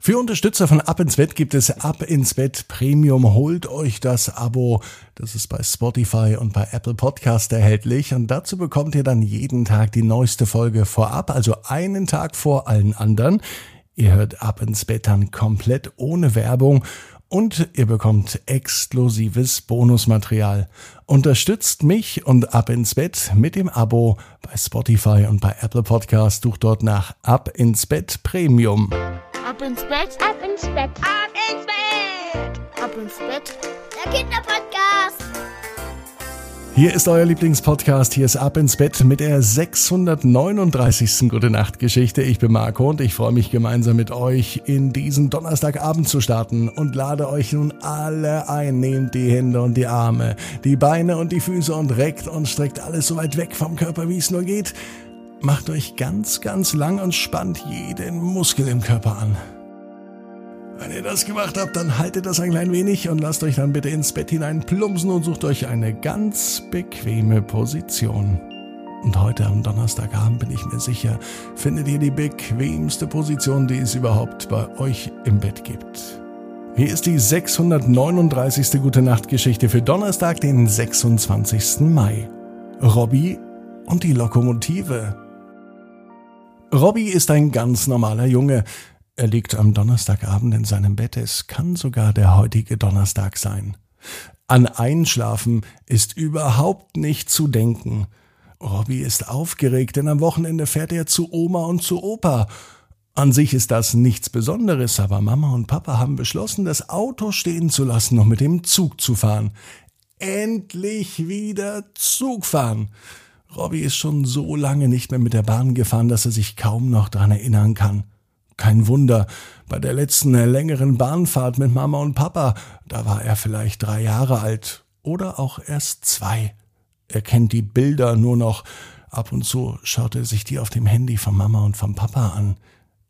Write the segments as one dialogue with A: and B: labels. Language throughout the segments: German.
A: Für Unterstützer von Ab ins Bett gibt es Ab ins Bett Premium. Holt euch das Abo. Das ist bei Spotify und bei Apple Podcast erhältlich. Und dazu bekommt ihr dann jeden Tag die neueste Folge vorab, also einen Tag vor allen anderen. Ihr hört Ab ins Bett dann komplett ohne Werbung und ihr bekommt exklusives Bonusmaterial. Unterstützt mich und Ab ins Bett mit dem Abo bei Spotify und bei Apple Podcast. Sucht dort nach Ab ins Bett Premium.
B: Ab ins Bett, ab ins Bett, ab ins Bett, ab ins Bett. Der Kinderpodcast.
A: Hier ist euer Lieblingspodcast. Hier ist Ab ins Bett mit der 639. Gute Nacht Geschichte. Ich bin Marco und ich freue mich gemeinsam mit euch in diesen Donnerstagabend zu starten und lade euch nun alle ein. Nehmt die Hände und die Arme, die Beine und die Füße und reckt und streckt alles so weit weg vom Körper, wie es nur geht. Macht euch ganz, ganz lang und spannt jeden Muskel im Körper an. Wenn ihr das gemacht habt, dann haltet das ein klein wenig und lasst euch dann bitte ins Bett hinein plumpsen und sucht euch eine ganz bequeme Position. Und heute am Donnerstagabend bin ich mir sicher, findet ihr die bequemste Position, die es überhaupt bei euch im Bett gibt. Hier ist die 639. Gute Nacht Geschichte für Donnerstag, den 26. Mai. Robby und die Lokomotive. Robby ist ein ganz normaler Junge. Er liegt am Donnerstagabend in seinem Bett. Es kann sogar der heutige Donnerstag sein. An Einschlafen ist überhaupt nicht zu denken. Robby ist aufgeregt, denn am Wochenende fährt er zu Oma und zu Opa. An sich ist das nichts Besonderes, aber Mama und Papa haben beschlossen, das Auto stehen zu lassen und mit dem Zug zu fahren. Endlich wieder Zug fahren. Robby ist schon so lange nicht mehr mit der Bahn gefahren, dass er sich kaum noch dran erinnern kann. Kein Wunder, bei der letzten längeren Bahnfahrt mit Mama und Papa, da war er vielleicht drei Jahre alt oder auch erst zwei. Er kennt die Bilder nur noch. Ab und zu schaut er sich die auf dem Handy von Mama und vom Papa an.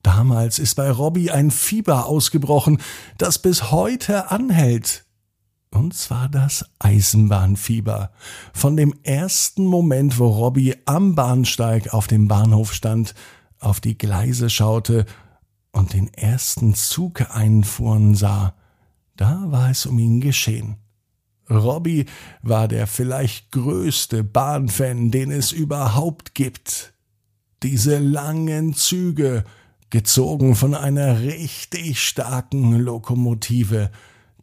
A: Damals ist bei Robby ein Fieber ausgebrochen, das bis heute anhält. Und zwar das Eisenbahnfieber. Von dem ersten Moment, wo Robby am Bahnsteig auf dem Bahnhof stand, auf die Gleise schaute und den ersten Zug einfuhren sah, da war es um ihn geschehen. Robby war der vielleicht größte Bahnfan, den es überhaupt gibt. Diese langen Züge, gezogen von einer richtig starken Lokomotive,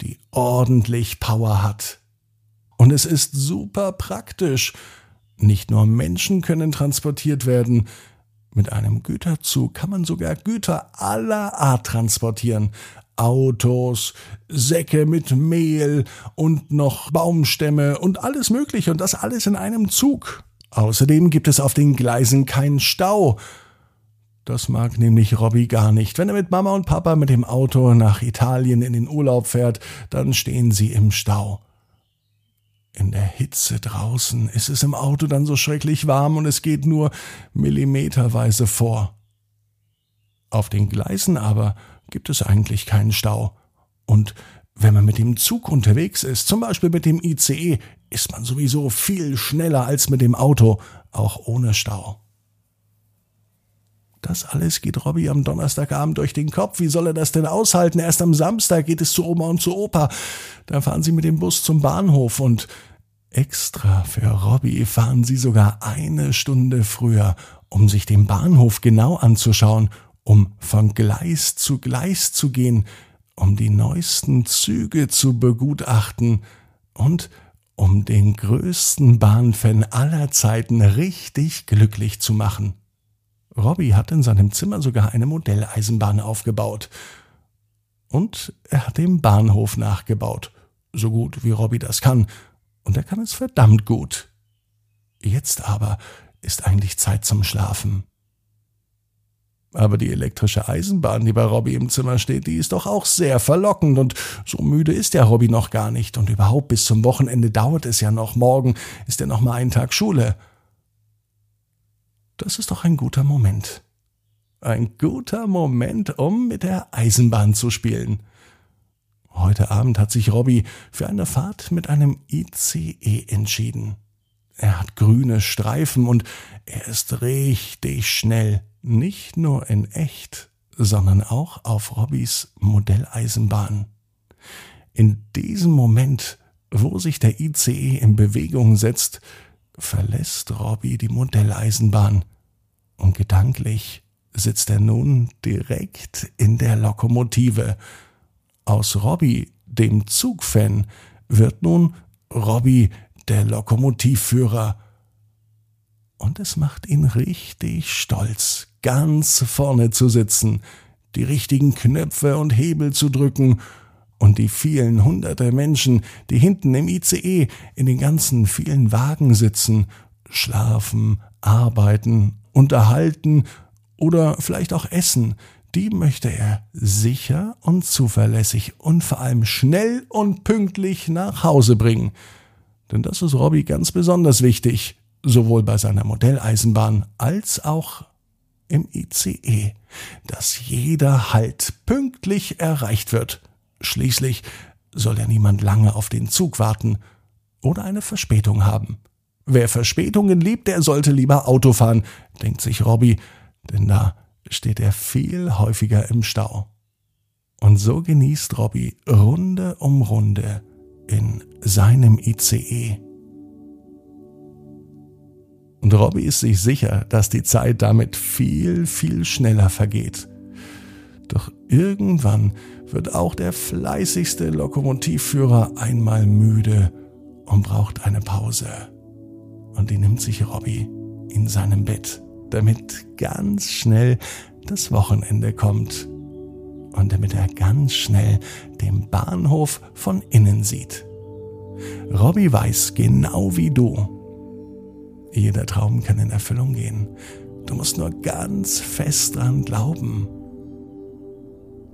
A: die ordentlich Power hat. Und es ist super praktisch. Nicht nur Menschen können transportiert werden, mit einem Güterzug kann man sogar Güter aller Art transportieren. Autos, Säcke mit Mehl und noch Baumstämme und alles Mögliche und das alles in einem Zug. Außerdem gibt es auf den Gleisen keinen Stau. Das mag nämlich Robby gar nicht. Wenn er mit Mama und Papa mit dem Auto nach Italien in den Urlaub fährt, dann stehen sie im Stau. In der Hitze draußen ist es im Auto dann so schrecklich warm und es geht nur millimeterweise vor. Auf den Gleisen aber gibt es eigentlich keinen Stau. Und wenn man mit dem Zug unterwegs ist, zum Beispiel mit dem ICE, ist man sowieso viel schneller als mit dem Auto, auch ohne Stau. Das alles geht Robby am Donnerstagabend durch den Kopf. Wie soll er das denn aushalten? Erst am Samstag geht es zu Oma und zu Opa. Da fahren sie mit dem Bus zum Bahnhof und extra für Robby fahren sie sogar eine Stunde früher, um sich den Bahnhof genau anzuschauen, um von Gleis zu Gleis zu gehen, um die neuesten Züge zu begutachten und um den größten Bahnfan aller Zeiten richtig glücklich zu machen. Robby hat in seinem Zimmer sogar eine Modelleisenbahn aufgebaut. Und er hat den Bahnhof nachgebaut. So gut wie Robby das kann. Und er kann es verdammt gut. Jetzt aber ist eigentlich Zeit zum Schlafen. Aber die elektrische Eisenbahn, die bei Robby im Zimmer steht, die ist doch auch sehr verlockend und so müde ist der Robby noch gar nicht und überhaupt bis zum Wochenende dauert es ja noch. Morgen ist er noch mal einen Tag Schule. Das ist doch ein guter Moment. Ein guter Moment, um mit der Eisenbahn zu spielen. Heute Abend hat sich Robby für eine Fahrt mit einem ICE entschieden. Er hat grüne Streifen und er ist richtig schnell, nicht nur in echt, sondern auch auf Robbys Modelleisenbahn. In diesem Moment, wo sich der ICE in Bewegung setzt, verlässt Robby die Modelleisenbahn und gedanklich sitzt er nun direkt in der Lokomotive. Aus Robby, dem Zugfan, wird nun Robby der Lokomotivführer. Und es macht ihn richtig stolz, ganz vorne zu sitzen, die richtigen Knöpfe und Hebel zu drücken und die vielen hunderte Menschen, die hinten im ICE in den ganzen vielen Wagen sitzen, schlafen, arbeiten, unterhalten oder vielleicht auch essen, die möchte er sicher und zuverlässig und vor allem schnell und pünktlich nach Hause bringen. Denn das ist Robby ganz besonders wichtig, sowohl bei seiner Modelleisenbahn als auch im ICE, dass jeder Halt pünktlich erreicht wird. Schließlich soll ja niemand lange auf den Zug warten oder eine Verspätung haben. Wer Verspätungen liebt, der sollte lieber Auto fahren, denkt sich Robby, denn da steht er viel häufiger im Stau. Und so genießt Robby Runde um Runde in seinem ICE. Und Robby ist sich sicher, dass die Zeit damit viel, viel schneller vergeht. Doch irgendwann wird auch der fleißigste Lokomotivführer einmal müde und braucht eine Pause. Und die nimmt sich Robby in seinem Bett damit ganz schnell das Wochenende kommt und damit er ganz schnell den Bahnhof von innen sieht. Robby weiß genau wie du. Jeder Traum kann in Erfüllung gehen. Du musst nur ganz fest dran glauben.